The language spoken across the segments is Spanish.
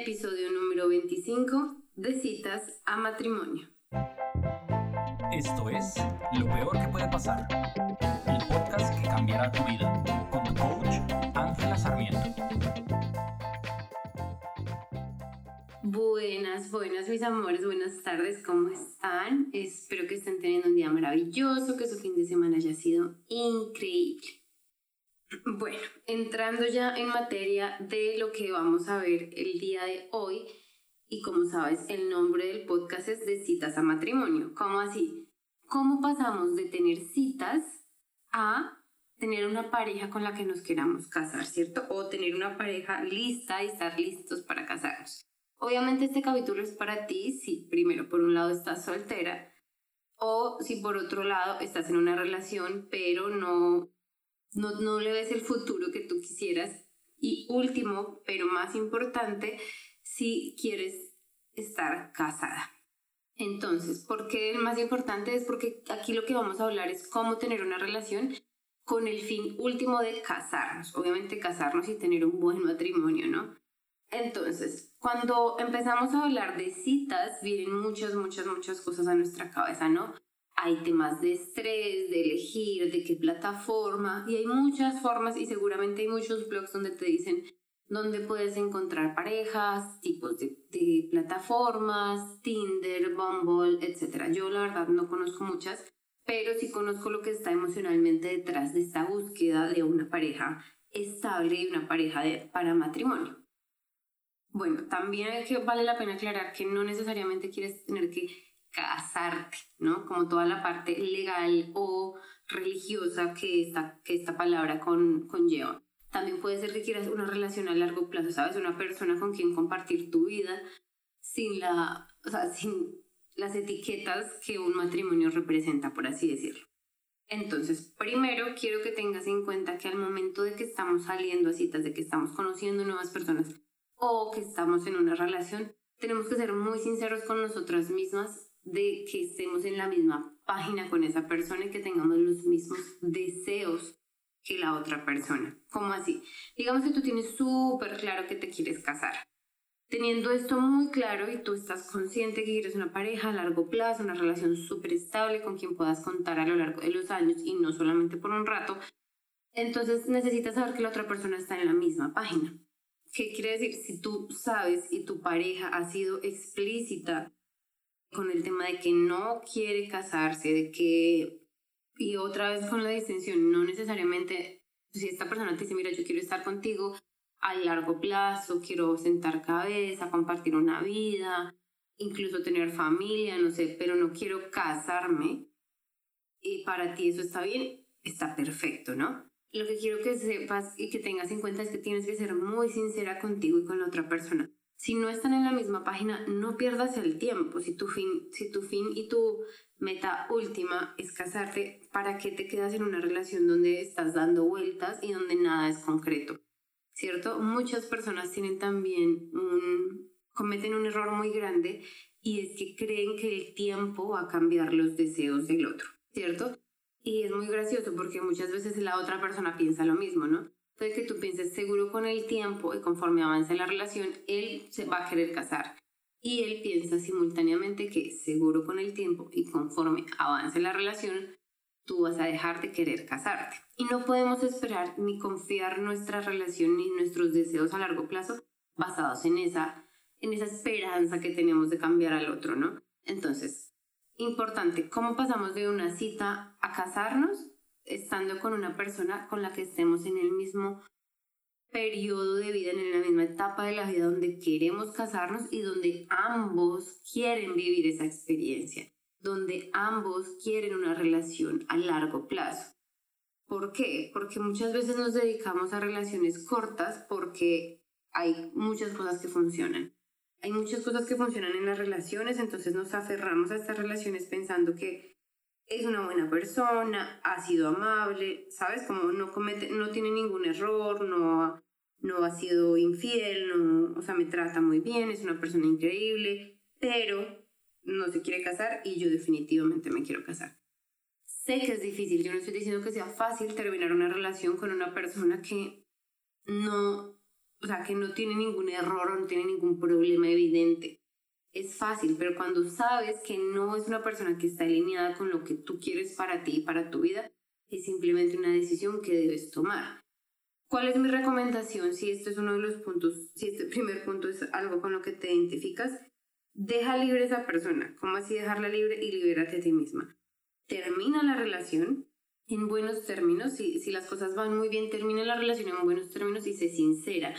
Episodio número 25 de citas a matrimonio. Esto es Lo Peor que puede pasar, el podcast que cambiará tu vida, con tu coach Ángela Sarmiento. Buenas, buenas mis amores, buenas tardes, ¿cómo están? Espero que estén teniendo un día maravilloso, que su fin de semana haya sido increíble. Bueno, entrando ya en materia de lo que vamos a ver el día de hoy, y como sabes, el nombre del podcast es de citas a matrimonio. ¿Cómo así? ¿Cómo pasamos de tener citas a tener una pareja con la que nos queramos casar, ¿cierto? O tener una pareja lista y estar listos para casarnos. Obviamente este capítulo es para ti si primero por un lado estás soltera o si por otro lado estás en una relación pero no no, no le ves el futuro que tú quisieras. Y último, pero más importante, si quieres estar casada. Entonces, ¿por qué el más importante? Es porque aquí lo que vamos a hablar es cómo tener una relación con el fin último de casarnos. Obviamente casarnos y tener un buen matrimonio, ¿no? Entonces, cuando empezamos a hablar de citas, vienen muchas, muchas, muchas cosas a nuestra cabeza, ¿no? Hay temas de estrés, de elegir, de qué plataforma, y hay muchas formas y seguramente hay muchos blogs donde te dicen dónde puedes encontrar parejas, tipos de, plataformas, Tinder, Bumble, etc. Yo la verdad no conozco muchas, pero sí conozco lo que está emocionalmente detrás de esta búsqueda de una pareja estable y una pareja para matrimonio. Bueno, también que vale la pena aclarar que no necesariamente quieres tener que casarte, ¿no? Como toda la parte legal o religiosa que esta, que esta palabra con, conlleva. También puede ser que quieras una relación a largo plazo, ¿sabes? Una persona con quien compartir tu vida sin, la, o sea, sin las etiquetas que un matrimonio representa, por así decirlo. Entonces, primero quiero que tengas en cuenta que al momento de que estamos saliendo a citas, de que estamos conociendo nuevas personas o que estamos en una relación, tenemos que ser muy sinceros con nosotras mismas de que estemos en la misma página con esa persona y que tengamos los mismos deseos que la otra persona. ¿Cómo así? Digamos que tú tienes súper claro que te quieres casar. Teniendo esto muy claro y tú estás consciente que quieres una pareja a largo plazo, una relación súper estable con quien puedas contar a lo largo de los años y no solamente por un rato, entonces necesitas saber que la otra persona está en la misma página. ¿Qué quiere decir? Si tú sabes y tu pareja ha sido explícita con el tema de que no quiere casarse, de que, y otra vez con la distinción, no necesariamente, si esta persona te dice, mira, yo quiero estar contigo a largo plazo, quiero sentar cabeza, compartir una vida, incluso tener familia, no sé, pero no quiero casarme, y para ti eso está bien, está perfecto, ¿no? Lo que quiero que sepas y que tengas en cuenta es que tienes que ser muy sincera contigo y con la otra persona si no están en la misma página, no pierdas el tiempo. Si tu fin, si tu fin y tu meta última es casarte, ¿para qué te quedas en una relación donde estás dando vueltas y donde nada es concreto? ¿Cierto? Muchas personas tienen también un, cometen un error muy grande y es que creen que el tiempo va a cambiar los deseos del otro, ¿cierto? Y es muy gracioso porque muchas veces la otra persona piensa lo mismo, ¿no? Puede que tú pienses seguro con el tiempo y conforme avance la relación, él se va a querer casar. Y él piensa simultáneamente que seguro con el tiempo y conforme avance la relación, tú vas a dejar de querer casarte. Y no podemos esperar ni confiar nuestra relación ni nuestros deseos a largo plazo basados en esa, en esa esperanza que tenemos de cambiar al otro, ¿no? Entonces, importante, ¿cómo pasamos de una cita a casarnos? Estando con una persona con la que estemos en el mismo periodo de vida, en la misma etapa de la vida donde queremos casarnos y donde ambos quieren vivir esa experiencia, donde ambos quieren una relación a largo plazo. ¿Por qué? Porque muchas veces nos dedicamos a relaciones cortas porque hay muchas cosas que funcionan. Hay muchas cosas que funcionan en las relaciones, entonces nos aferramos a estas relaciones pensando que es una buena persona, ha sido amable, ¿sabes? Como no comete, no tiene ningún error, no, no ha sido infiel, no, o sea, me trata muy bien, es una persona increíble, pero no se quiere casar y yo definitivamente me quiero casar. Sé que es difícil, yo no estoy diciendo que sea fácil terminar una relación con una persona que no, o sea, que no tiene ningún error o no tiene ningún problema evidente. Es fácil, pero cuando sabes que no es una persona que está alineada con lo que tú quieres para ti y para tu vida, es simplemente una decisión que debes tomar. ¿Cuál es mi recomendación si esto es uno de los puntos, si este primer punto es algo con lo que te identificas? Deja libre a esa persona. ¿Cómo así dejarla libre y libérate a ti misma? Termina la relación en buenos términos. Si, si las cosas van muy bien, termina la relación en buenos términos y sé sincera.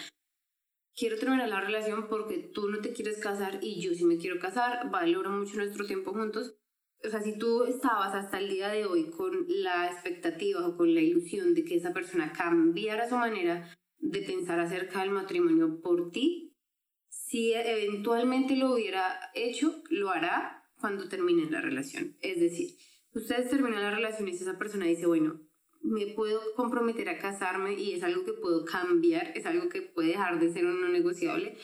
Quiero terminar la relación porque tú no te quieres casar y yo sí me quiero casar. Valoro mucho nuestro tiempo juntos. O sea, si tú estabas hasta el día de hoy con la expectativa o con la ilusión de que esa persona cambiara su manera de pensar acerca del matrimonio por ti, si eventualmente lo hubiera hecho, lo hará cuando termine la relación. Es decir, ustedes terminan la relación y esa persona dice, bueno, me puedo comprometer a casarme y es algo que puedo cambiar, es algo que puede dejar de ser un no negociable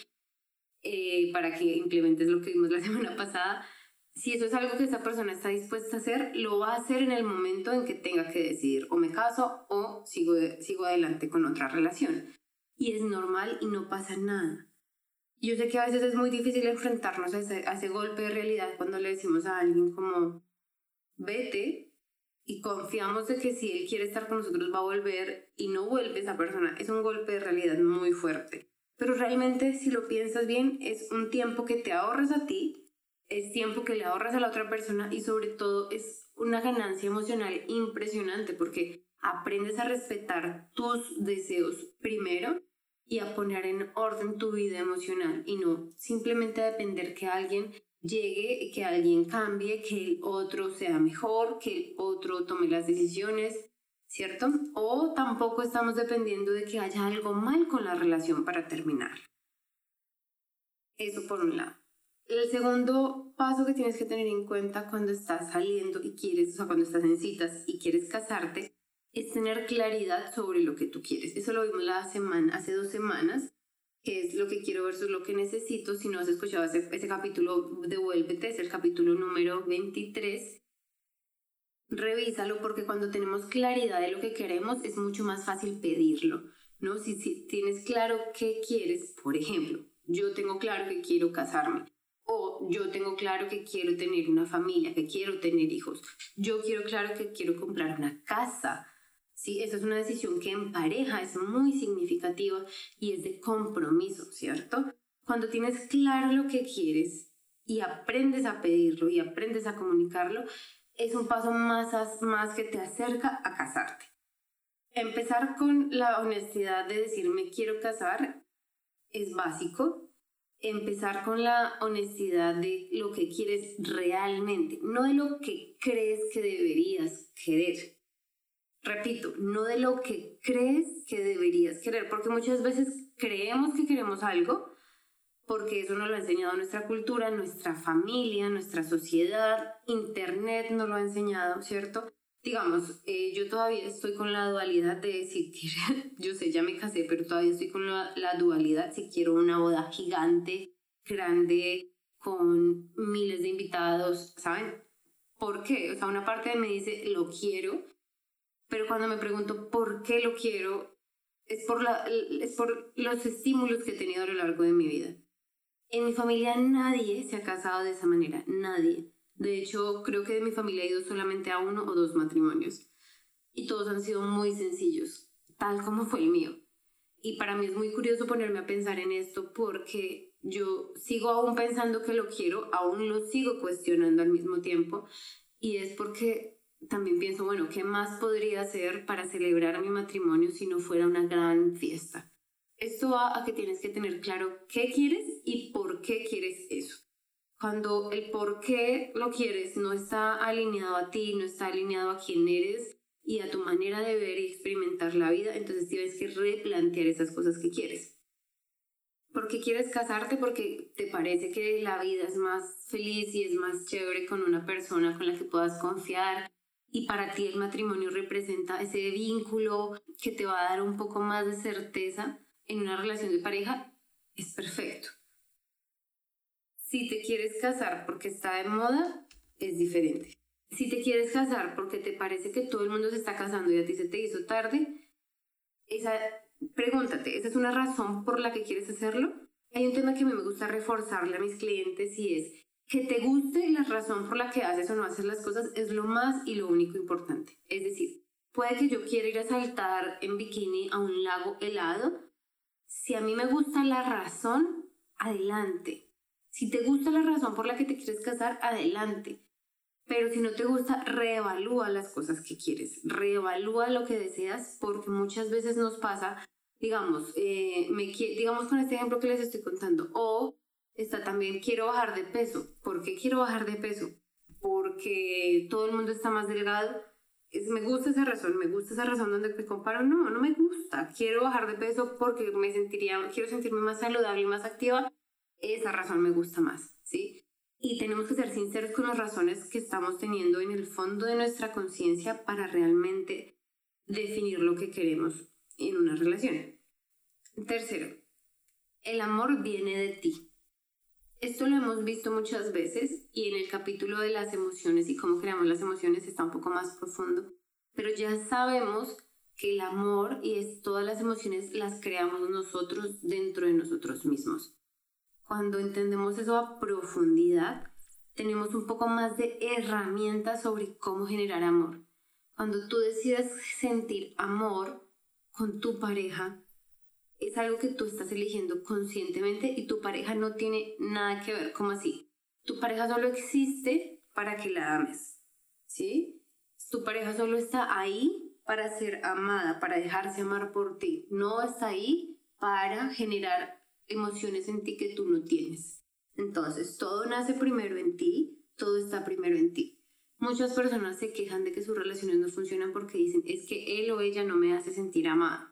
eh, para que implementes lo que vimos la semana pasada. Si eso es algo que esa persona está dispuesta a hacer, lo va a hacer en el momento en que tenga que decidir o me caso o sigo, sigo adelante con otra relación. Y es normal y no pasa nada. Yo sé que a veces es muy difícil enfrentarnos a ese, a ese golpe de realidad cuando le decimos a alguien como, vete y confiamos de que si él quiere estar con nosotros va a volver y no vuelve esa persona. Es un golpe de realidad muy fuerte. Pero realmente si lo piensas bien es un tiempo que te ahorras a ti, es tiempo que le ahorras a la otra persona y sobre todo es una ganancia emocional impresionante porque aprendes a respetar tus deseos primero y a poner en orden tu vida emocional y no simplemente depender que alguien llegue, que alguien cambie, que el otro sea mejor, que el otro tome las decisiones, ¿cierto? O tampoco estamos dependiendo de que haya algo mal con la relación para terminar. Eso por un lado. El segundo paso que tienes que tener en cuenta cuando estás saliendo y quieres, o sea, cuando estás en citas y quieres casarte, es tener claridad sobre lo que tú quieres. Eso lo vimos la semana, hace dos semanas, qué es lo que quiero versus lo que necesito. Si no has escuchado ese, ese capítulo, devuélvete, es el capítulo número 23. Revísalo porque cuando tenemos claridad de lo que queremos es mucho más fácil pedirlo, ¿no? Si, si tienes claro qué quieres, por ejemplo, yo tengo claro que quiero casarme, o yo tengo claro que quiero tener una familia, que quiero tener hijos, yo quiero claro que quiero comprar una casa, ¿sí? Esa es una decisión que en pareja es muy significativa y es de compromiso, ¿cierto? Cuando tienes claro lo que quieres y aprendes a pedirlo y aprendes a comunicarlo, es un paso más, más que te acerca a casarte. Empezar con la honestidad de decir me quiero casar es básico. Empezar con la honestidad de lo que quieres realmente, no de lo que crees que deberías querer repito, no de lo que crees que deberías querer, porque muchas veces creemos que queremos algo, porque eso nos lo ha enseñado nuestra cultura, nuestra familia, nuestra sociedad, Internet nos lo ha enseñado, ¿cierto? Digamos, eh, yo todavía estoy con la dualidad de quiero, yo sé, ya me casé, pero todavía estoy con la, la dualidad, si quiero una boda gigante, grande, con miles de invitados, ¿saben? ¿Por qué? O sea, una parte de me dice, lo quiero, pero cuando me pregunto por qué lo quiero, es por, la, es por los estímulos que he tenido a lo largo de mi vida. En mi familia nadie se ha casado de esa manera, nadie. De hecho, creo que de mi familia he ido solamente a uno o dos matrimonios. Y todos han sido muy sencillos, tal como fue el mío. Y para mí es muy curioso ponerme a pensar en esto porque yo sigo aún pensando que lo quiero, aún lo sigo cuestionando al mismo tiempo. Y es porque también pienso, bueno, ¿qué más podría hacer para celebrar mi matrimonio si no fuera una gran fiesta? Esto va a que tienes que tener claro qué quieres y por qué quieres eso. Cuando el por qué lo quieres no está alineado a ti, no está alineado a quién eres y a tu manera de ver y experimentar la vida, entonces tienes que replantear esas cosas que quieres. ¿Por qué quieres casarte? Porque te parece que la vida es más feliz y es más chévere con una persona con la que puedas confiar, y para ti el matrimonio representa ese vínculo que te va a dar un poco más de certeza en una relación de pareja, es perfecto. Si te quieres casar porque está de moda, es diferente. Si te quieres casar porque te parece que todo el mundo se está casando y a ti se te hizo tarde, esa pregúntate, ¿esa es una razón por la que quieres hacerlo? Hay un tema que a mí me gusta reforzarle a mis clientes y es que te guste la razón por la que haces o no haces las cosas es lo más y lo único importante. Es decir, puede que yo quiera ir a saltar en bikini a un lago helado. Si a mí me gusta la razón, adelante. Si te gusta la razón por la que te quieres casar, adelante. Pero si no te gusta, reevalúa las cosas que quieres, reevalúa lo que deseas, porque muchas veces nos pasa, digamos, eh, me, digamos con este ejemplo que les estoy contando, o está también quiero bajar de peso. ¿Por qué quiero bajar de peso? Porque todo el mundo está más delgado. Es, me gusta esa razón, me gusta esa razón donde me comparo. No, no me gusta. Quiero bajar de peso porque me sentiría, quiero sentirme más saludable y más activa. Esa razón me gusta más, ¿sí? Y tenemos que ser sinceros con las razones que estamos teniendo en el fondo de nuestra conciencia para realmente definir lo que queremos en una relación. Tercero, el amor viene de ti. Esto lo hemos visto muchas veces y en el capítulo de las emociones y cómo creamos las emociones está un poco más profundo, pero ya sabemos que el amor y es, todas las emociones las creamos nosotros dentro de nosotros mismos. Cuando entendemos eso a profundidad, tenemos un poco más de herramientas sobre cómo generar amor. Cuando tú decides sentir amor con tu pareja, es algo que tú estás eligiendo conscientemente y tu pareja no tiene nada que ver, como así. Tu pareja solo existe para que la ames, ¿sí? Tu pareja solo está ahí para ser amada, para dejarse amar por ti. No está ahí para generar emociones en ti que tú no tienes. Entonces, todo nace primero en ti, todo está primero en ti. Muchas personas se quejan de que sus relaciones no funcionan porque dicen, es que él o ella no me hace sentir amada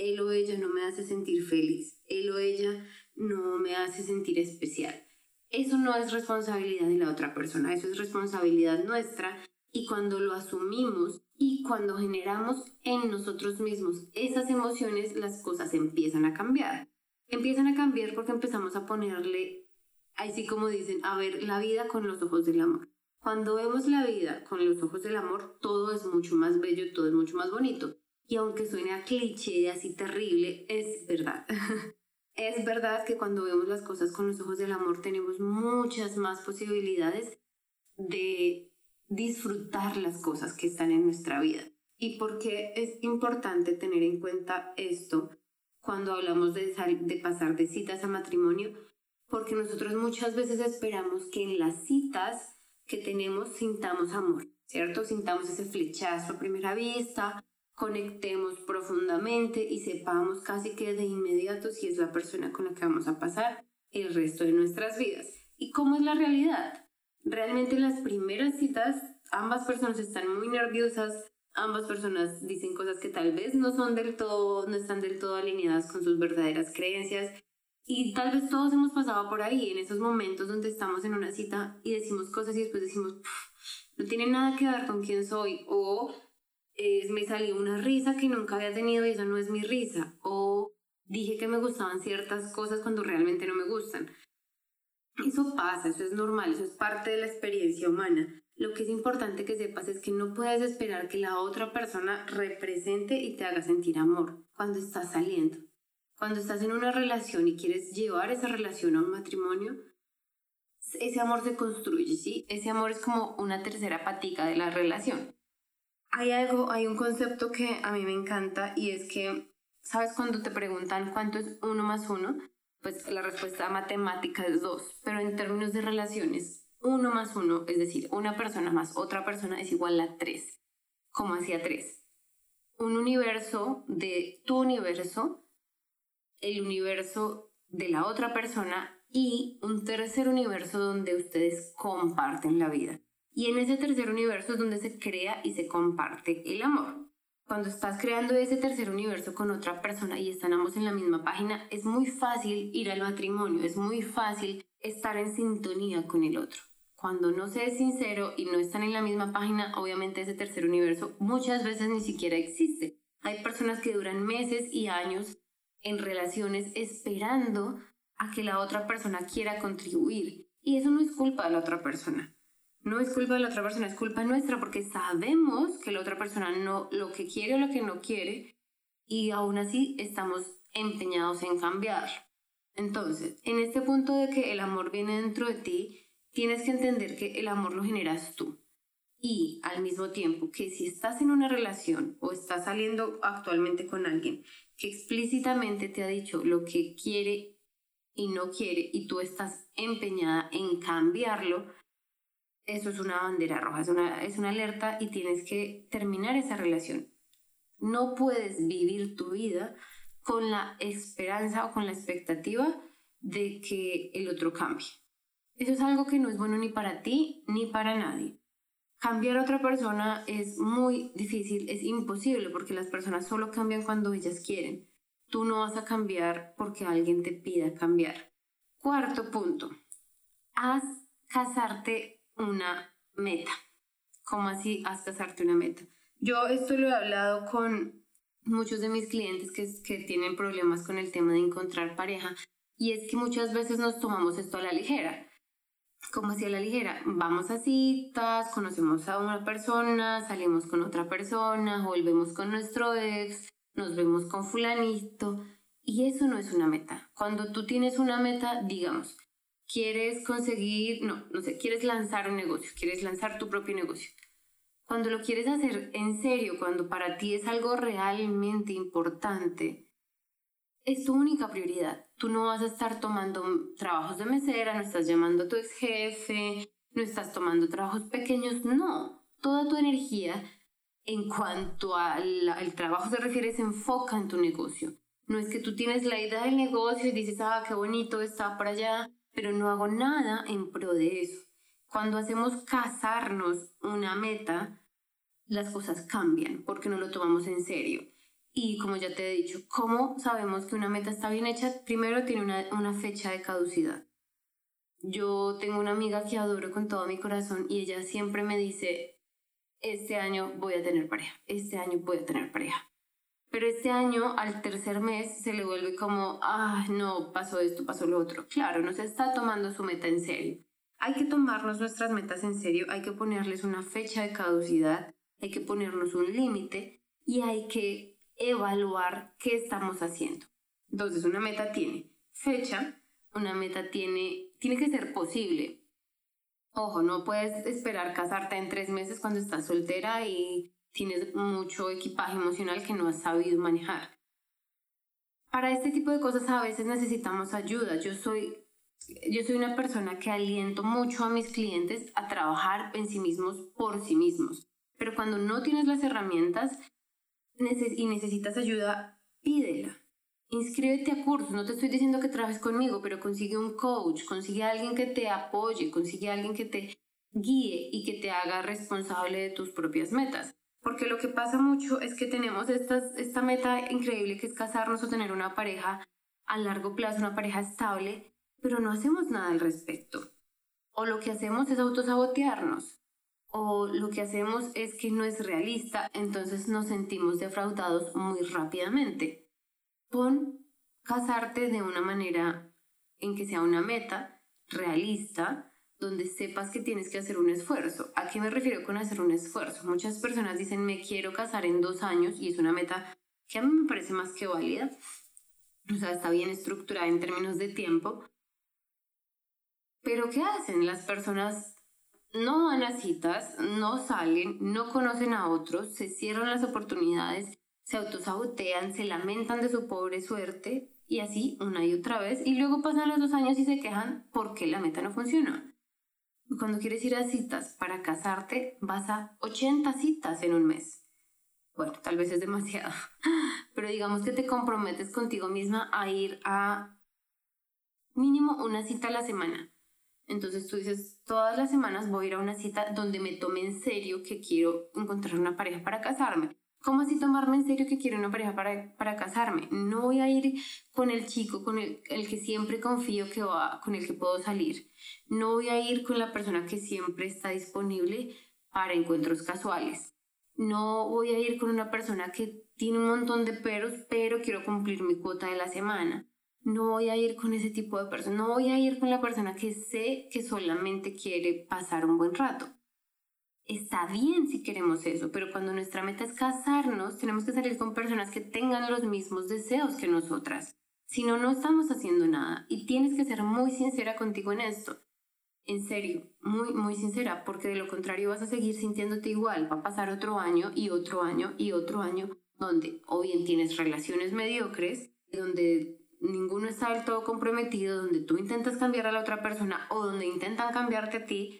él o ella no me hace sentir feliz, él o ella no me hace sentir especial. Eso no es responsabilidad de la otra persona, eso es responsabilidad nuestra y cuando lo asumimos y cuando generamos en nosotros mismos esas emociones, las cosas empiezan a cambiar. Empiezan a cambiar porque empezamos a ponerle, así como dicen, a ver la vida con los ojos del amor. Cuando vemos la vida con los ojos del amor, todo es mucho más bello, todo es mucho más bonito. Y aunque suene a cliché así terrible, es verdad. es verdad que cuando vemos las cosas con los ojos del amor tenemos muchas más posibilidades de disfrutar las cosas que están en nuestra vida. ¿Y por qué es importante tener en cuenta esto cuando hablamos de, de pasar de citas a matrimonio? Porque nosotros muchas veces esperamos que en las citas que tenemos sintamos amor, ¿cierto? Sintamos ese flechazo a primera vista conectemos profundamente y sepamos casi que de inmediato si es la persona con la que vamos a pasar el resto de nuestras vidas. ¿Y cómo es la realidad? Realmente en las primeras citas ambas personas están muy nerviosas, ambas personas dicen cosas que tal vez no son del todo, no están del todo alineadas con sus verdaderas creencias y tal vez todos hemos pasado por ahí en esos momentos donde estamos en una cita y decimos cosas y después decimos no tiene nada que ver con quién soy o me salió una risa que nunca había tenido y eso no es mi risa. O dije que me gustaban ciertas cosas cuando realmente no me gustan. Eso pasa, eso es normal, eso es parte de la experiencia humana. Lo que es importante que sepas es que no puedes esperar que la otra persona represente y te haga sentir amor cuando estás saliendo. Cuando estás en una relación y quieres llevar esa relación a un matrimonio, ese amor se construye, ¿sí? Ese amor es como una tercera patica de la relación. Hay algo, hay un concepto que a mí me encanta y es que, ¿sabes cuando te preguntan cuánto es uno más uno? Pues la respuesta matemática es dos, pero en términos de relaciones, uno más uno, es decir, una persona más otra persona es igual a tres. ¿Cómo hacía tres? Un universo de tu universo, el universo de la otra persona y un tercer universo donde ustedes comparten la vida. Y en ese tercer universo es donde se crea y se comparte el amor. Cuando estás creando ese tercer universo con otra persona y están ambos en la misma página, es muy fácil ir al matrimonio, es muy fácil estar en sintonía con el otro. Cuando no se es sincero y no están en la misma página, obviamente ese tercer universo muchas veces ni siquiera existe. Hay personas que duran meses y años en relaciones esperando a que la otra persona quiera contribuir. Y eso no es culpa de la otra persona no es culpa de la otra persona, es culpa nuestra porque sabemos que la otra persona no lo que quiere o lo que no quiere y aún así estamos empeñados en cambiar. Entonces, en este punto de que el amor viene dentro de ti, tienes que entender que el amor lo generas tú. Y al mismo tiempo que si estás en una relación o estás saliendo actualmente con alguien que explícitamente te ha dicho lo que quiere y no quiere y tú estás empeñada en cambiarlo, eso es una bandera roja, es una, es una alerta y tienes que terminar esa relación. No puedes vivir tu vida con la esperanza o con la expectativa de que el otro cambie. Eso es algo que no es bueno ni para ti ni para nadie. Cambiar a otra persona es muy difícil, es imposible porque las personas solo cambian cuando ellas quieren. Tú no vas a cambiar porque alguien te pida cambiar. Cuarto punto. Haz casarte una meta. ¿Cómo así haz casarte una meta? Yo esto lo he hablado con muchos de mis clientes que, que tienen problemas con el tema de encontrar pareja y es que muchas veces nos tomamos esto a la ligera. Como si a la ligera, vamos a citas, conocemos a una persona, salimos con otra persona, volvemos con nuestro ex, nos vemos con fulanito y eso no es una meta. Cuando tú tienes una meta, digamos, quieres conseguir, no, no sé, quieres lanzar un negocio, quieres lanzar tu propio negocio cuando lo quieres hacer en serio, cuando para ti es algo realmente importante, es tu única prioridad. Tú no vas a estar tomando trabajos de mesera, no estás llamando a tu ex jefe, no estás tomando trabajos pequeños, no. Toda tu energía en cuanto al, trabajo se refiere se enfoca en tu negocio. No es que tú tienes la idea del negocio y dices, ah, qué bonito está por allá, pero no hago nada en pro de eso. Cuando hacemos casarnos una meta, las cosas cambian porque no lo tomamos en serio. Y como ya te he dicho, ¿cómo sabemos que una meta está bien hecha? Primero tiene una, una fecha de caducidad. Yo tengo una amiga que adoro con todo mi corazón y ella siempre me dice, este año voy a tener pareja, este año voy a tener pareja. Pero este año, al tercer mes, se le vuelve como, ah, no, pasó esto, pasó lo otro. Claro, no se está tomando su meta en serio. Hay que tomarnos nuestras metas en serio, hay que ponerles una fecha de caducidad hay que ponernos un límite y hay que evaluar qué estamos haciendo. Entonces, una meta tiene fecha, una meta tiene, tiene que ser posible. Ojo, no puedes esperar casarte en tres meses cuando estás soltera y tienes mucho equipaje emocional que no has sabido manejar. Para este tipo de cosas a veces necesitamos ayuda. Yo soy, yo soy una persona que aliento mucho a mis clientes a trabajar en sí mismos por sí mismos. Pero cuando no tienes las herramientas y necesitas ayuda, pídela. Inscríbete a cursos. No te estoy diciendo que trabajes conmigo, pero consigue un coach, consigue a alguien que te apoye, consigue a alguien que te guíe y que te haga responsable de tus propias metas. Porque lo que pasa mucho es que tenemos esta meta increíble que es casarnos o tener una pareja a largo plazo, una pareja estable, pero no hacemos nada al respecto. O lo que hacemos es autosabotearnos o lo que hacemos es que no es realista, entonces nos sentimos defraudados muy rápidamente. Pon casarte de una manera en que sea una meta realista, donde sepas que tienes que hacer un esfuerzo. ¿A qué me refiero con hacer un esfuerzo? Muchas personas dicen me quiero casar en dos años y es una meta que a mí me parece más que válida. O sea, está bien estructurada en términos de tiempo. Pero ¿qué hacen? Las personas no van a citas, no salen, no conocen a otros, se cierran las oportunidades, se autosabotean, se lamentan de su pobre suerte y así una y otra vez y luego pasan los dos años y se quejan porque la meta no funciona. Cuando quieres ir a citas para casarte, vas a 80 citas en un mes. Bueno, tal vez es demasiado, pero digamos que te comprometes contigo misma a ir a mínimo una cita a la semana entonces tú dices, todas las semanas voy a ir a una cita donde me tome en serio que quiero encontrar una pareja para casarme. ¿Cómo así tomarme en serio que quiero una pareja para, para casarme? No voy a ir con el chico con el, el, que siempre confío que va, con el que puedo salir. No voy a ir con la persona que siempre está disponible para encuentros casuales. No voy a ir con una persona que tiene un montón de peros, pero quiero cumplir mi cuota de la semana no voy a ir con ese tipo de persona, no voy a ir con la persona que sé que solamente quiere pasar un buen rato. Está bien si queremos eso, pero cuando nuestra meta es casarnos, tenemos que salir con personas que tengan los mismos deseos que nosotras. Si no, no estamos haciendo nada. Y tienes que ser muy sincera contigo en esto. En serio, muy, muy sincera, porque de lo contrario vas a seguir sintiéndote igual. Va a pasar otro año y otro año y otro año donde o bien tienes relaciones mediocres, donde ninguno está del todo comprometido, donde tú intentas cambiar a la otra persona o donde intentan cambiarte a ti,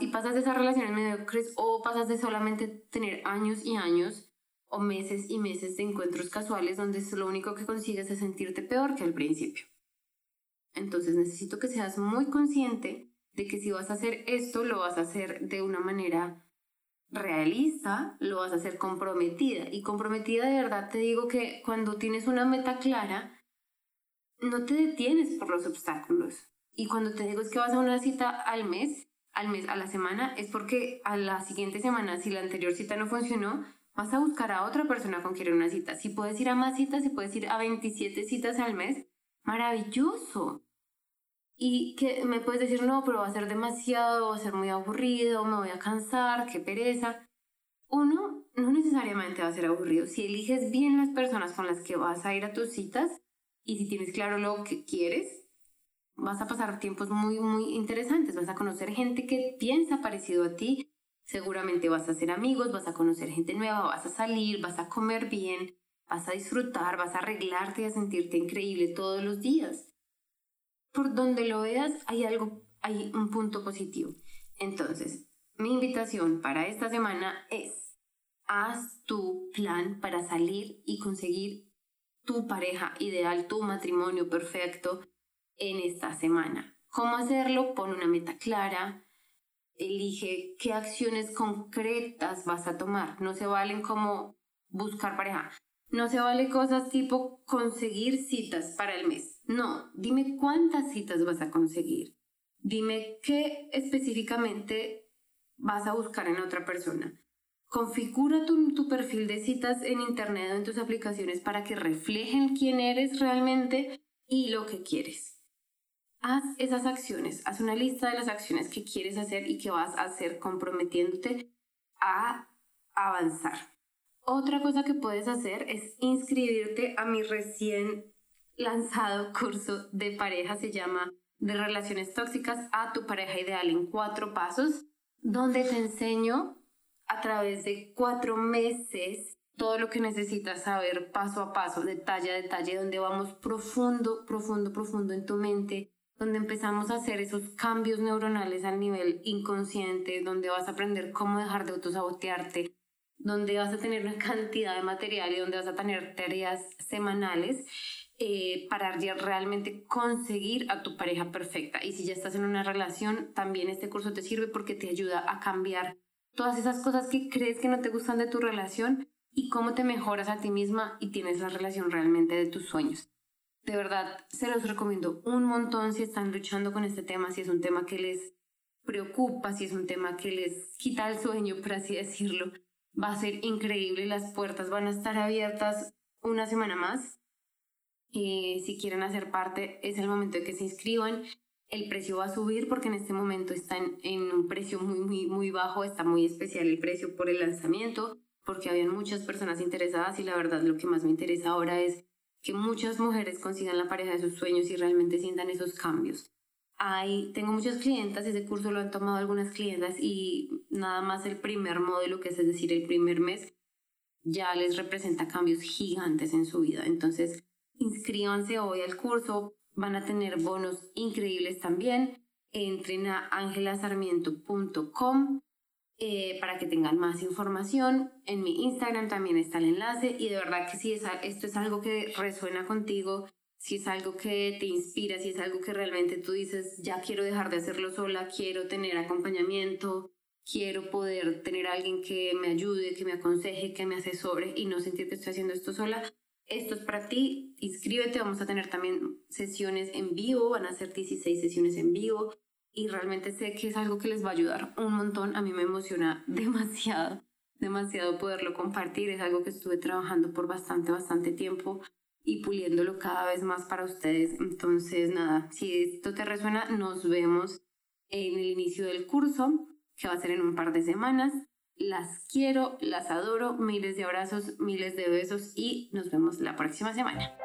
y pasas de esas relaciones mediocres o pasas de solamente tener años y años o meses y meses de encuentros casuales donde lo único que consigues es sentirte peor que al principio. Entonces necesito que seas muy consciente de que si vas a hacer esto, lo vas a hacer de una manera realista, lo vas a hacer comprometida. Y comprometida de verdad te digo que cuando tienes una meta clara, no te detienes por los obstáculos. Y cuando te digo es que vas a una cita al mes, al mes, a la semana, es porque a la siguiente semana, si la anterior cita no funcionó, vas a buscar a otra persona con quien una cita. Si puedes ir a más citas, si puedes ir a 27 citas al mes, maravilloso. Y que me puedes decir, no, pero va a ser demasiado, va a ser muy aburrido, me voy a cansar, qué pereza. Uno, no necesariamente va a ser aburrido. Si eliges bien las personas con las que vas a ir a tus citas y si tienes claro lo que quieres, vas a pasar tiempos muy, muy interesantes. Vas a conocer gente que piensa parecido a ti. Seguramente vas a hacer amigos, vas a conocer gente nueva, vas a salir, vas a comer bien, vas a disfrutar, vas a arreglarte y a sentirte increíble todos los días por donde lo veas hay algo, hay un punto positivo. Entonces, mi invitación para esta semana es, haz tu plan para salir y conseguir tu pareja ideal, tu matrimonio perfecto en esta semana. ¿Cómo hacerlo? Pon una meta clara, elige qué acciones concretas vas a tomar. No se valen como buscar pareja. No se vale cosas tipo conseguir citas para el mes. No, dime cuántas citas vas a conseguir. Dime qué específicamente vas a buscar en otra persona. Configura tu, tu, perfil de citas en Internet o en tus aplicaciones para que reflejen quién eres realmente y lo que quieres. Haz esas acciones, haz una lista de las acciones que quieres hacer y que vas a hacer comprometiéndote a avanzar. Otra cosa que puedes hacer es inscribirte a mi recién lanzado curso de pareja, se llama De relaciones tóxicas a tu pareja ideal en cuatro pasos, donde te enseño a través de cuatro meses todo lo que necesitas saber paso a paso, detalle a detalle, donde vamos profundo, profundo, profundo en tu mente, donde empezamos a hacer esos cambios neuronales al nivel inconsciente, donde vas a aprender cómo dejar de autosabotearte, donde vas a tener una cantidad de material y donde vas a tener tareas semanales eh, para realmente conseguir a tu pareja perfecta. Y si ya estás en una relación, también este curso te sirve porque te ayuda a cambiar todas esas cosas que crees que no te gustan de tu relación y cómo te mejoras a ti misma y tienes la relación realmente de tus sueños. De verdad, se los recomiendo un montón si están luchando con este tema, si es un tema que les preocupa, si es un tema que les quita el sueño, por así decirlo va a ser increíble, las puertas van a estar abiertas una semana más. y si quieren hacer parte, es el momento de que se inscriban. El precio va a subir porque en este momento está en, un precio muy, muy, muy bajo, está muy especial el precio por el lanzamiento, porque habían muchas personas interesadas y la verdad lo que más me interesa ahora es que muchas mujeres consigan la pareja de sus sueños y realmente sientan esos cambios. Hay, tengo muchas clientas, ese curso lo han tomado algunas clientas y nada más el primer módulo, que es, es decir, el primer mes, ya les representa cambios gigantes en su vida. Entonces, inscríbanse hoy al curso, van a tener bonos increíbles también. Entren a angelasarmiento.com eh, para que tengan más información. En mi Instagram también está el enlace y de verdad que si esto es algo que resuena contigo, si es algo que te inspira, si es algo que realmente tú dices, ya quiero dejar de hacerlo sola, quiero tener acompañamiento, quiero poder tener alguien que me ayude, que me aconseje, que me asesore y no sentir que estoy haciendo esto sola. Esto es para ti, inscríbete, vamos a tener también sesiones en vivo, van a ser 16 sesiones en vivo y realmente sé que es algo que les va a ayudar un montón, a mí me emociona demasiado, demasiado poderlo compartir, es algo que estuve trabajando por bastante, bastante tiempo y puliéndolo cada vez más para ustedes. Entonces, nada, si esto te resuena, nos vemos en el inicio del curso que va a ser en un par de semanas. Las quiero, las adoro, miles de abrazos, miles de besos y nos vemos la próxima semana.